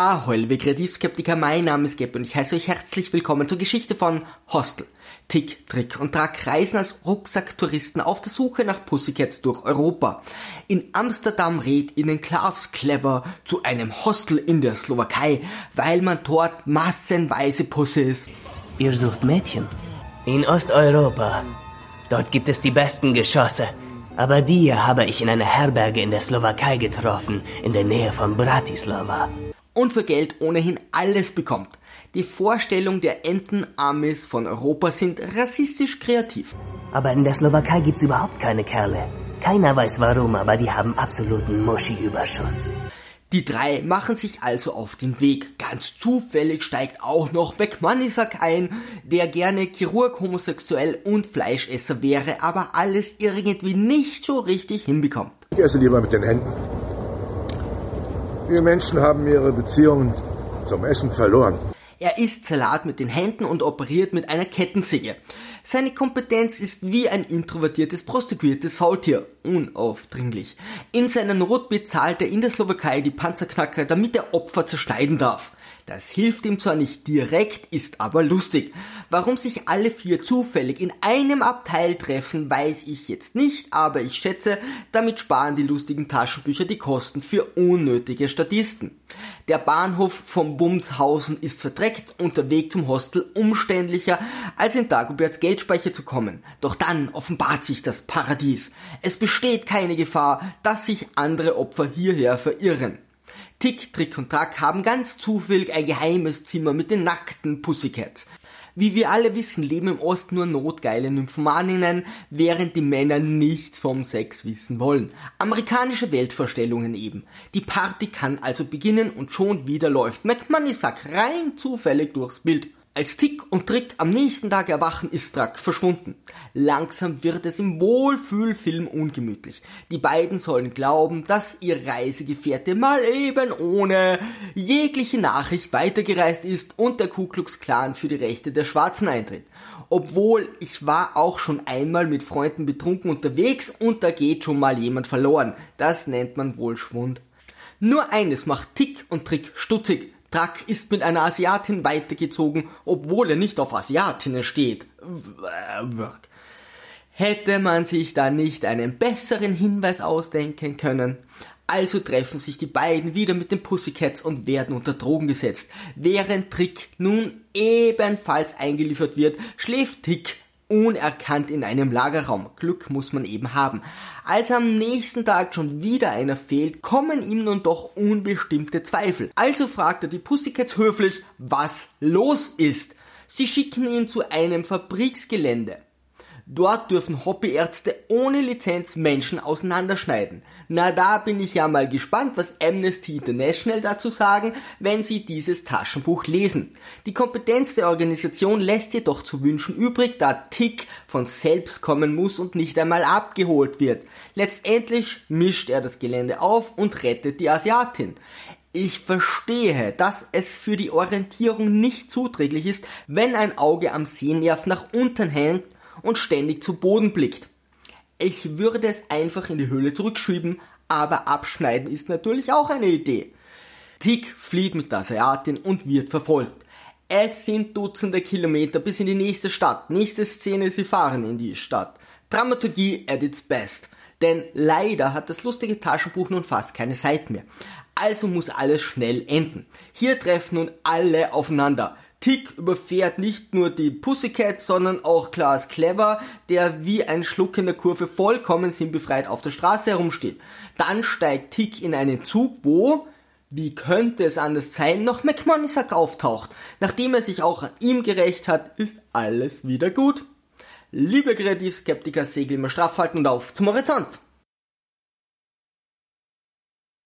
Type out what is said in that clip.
Ahoi, liebe Kreativskeptiker, mein Name ist Geb und ich heiße euch herzlich willkommen zur Geschichte von Hostel. Tick, Trick und Track reisen als Rucksacktouristen auf der Suche nach Pussycats durch Europa. In Amsterdam rät ihnen Klaus Clever zu einem Hostel in der Slowakei, weil man dort massenweise Pusse ist. Ihr sucht Mädchen? In Osteuropa. Dort gibt es die besten Geschosse. Aber die habe ich in einer Herberge in der Slowakei getroffen, in der Nähe von Bratislava und für Geld ohnehin alles bekommt. Die Vorstellung der Entenamis von Europa sind rassistisch kreativ. Aber in der Slowakei gibt's überhaupt keine Kerle. Keiner weiß warum, aber die haben absoluten Muschi-Überschuss. Die drei machen sich also auf den Weg. Ganz zufällig steigt auch noch McManisack ein, der gerne Chirurg, homosexuell und Fleischesser wäre, aber alles irgendwie nicht so richtig hinbekommt. Ich esse lieber mit den Händen. Wir Menschen haben ihre Beziehungen zum Essen verloren. Er isst Salat mit den Händen und operiert mit einer Kettensäge. Seine Kompetenz ist wie ein introvertiertes, prostituiertes Faultier. Unaufdringlich. In seiner Not bezahlt er in der Slowakei die Panzerknacker, damit er Opfer zerschneiden darf. Das hilft ihm zwar nicht direkt, ist aber lustig. Warum sich alle vier zufällig in einem Abteil treffen, weiß ich jetzt nicht, aber ich schätze, damit sparen die lustigen Taschenbücher die Kosten für unnötige Statisten. Der Bahnhof vom Bumshausen ist verdreckt und der Weg zum Hostel umständlicher, als in Dagoberts Geldspeicher zu kommen. Doch dann offenbart sich das Paradies. Es besteht keine Gefahr, dass sich andere Opfer hierher verirren. Tick, Trick und Track haben ganz zufällig ein geheimes Zimmer mit den nackten Pussycats. Wie wir alle wissen, leben im Osten nur notgeile Nymphomaninnen, während die Männer nichts vom Sex wissen wollen. Amerikanische Weltvorstellungen eben. Die Party kann also beginnen und schon wieder läuft McMoneysack rein zufällig durchs Bild. Als Tick und Trick am nächsten Tag erwachen, ist Drack verschwunden. Langsam wird es im Wohlfühlfilm ungemütlich. Die beiden sollen glauben, dass ihr Reisegefährte mal eben ohne jegliche Nachricht weitergereist ist und der Ku Klux Klan für die Rechte der Schwarzen eintritt. Obwohl ich war auch schon einmal mit Freunden betrunken unterwegs und da geht schon mal jemand verloren. Das nennt man wohl Schwund. Nur eines macht Tick und Trick stutzig. Track ist mit einer Asiatin weitergezogen, obwohl er nicht auf Asiatinnen steht. Hätte man sich da nicht einen besseren Hinweis ausdenken können? Also treffen sich die beiden wieder mit den Pussycats und werden unter Drogen gesetzt. Während Trick nun ebenfalls eingeliefert wird, schläft Tick unerkannt in einem Lagerraum. Glück muss man eben haben. Als am nächsten Tag schon wieder einer fehlt, kommen ihm nun doch unbestimmte Zweifel. Also fragt er die Pussycats höflich, was los ist. Sie schicken ihn zu einem Fabriksgelände. Dort dürfen Hobbyärzte ohne Lizenz Menschen auseinanderschneiden. Na, da bin ich ja mal gespannt, was Amnesty International dazu sagen, wenn sie dieses Taschenbuch lesen. Die Kompetenz der Organisation lässt jedoch zu wünschen übrig, da Tick von selbst kommen muss und nicht einmal abgeholt wird. Letztendlich mischt er das Gelände auf und rettet die Asiatin. Ich verstehe, dass es für die Orientierung nicht zuträglich ist, wenn ein Auge am Sehnerv nach unten hängt und ständig zu Boden blickt. Ich würde es einfach in die Höhle zurückschieben, aber abschneiden ist natürlich auch eine Idee. Tick flieht mit der Asiatin und wird verfolgt. Es sind Dutzende Kilometer bis in die nächste Stadt. Nächste Szene, sie fahren in die Stadt. Dramaturgie at its best. Denn leider hat das lustige Taschenbuch nun fast keine Seite mehr. Also muss alles schnell enden. Hier treffen nun alle aufeinander. Tick überfährt nicht nur die Pussycat, sondern auch Klaas Clever, der wie ein Schluck in der Kurve vollkommen sinnbefreit auf der Straße herumsteht. Dann steigt Tick in einen Zug, wo, wie könnte es anders sein, noch McMonisack auftaucht. Nachdem er sich auch an ihm gerecht hat, ist alles wieder gut. Liebe Kreativskeptiker, Segel immer straff halten und auf zum Horizont!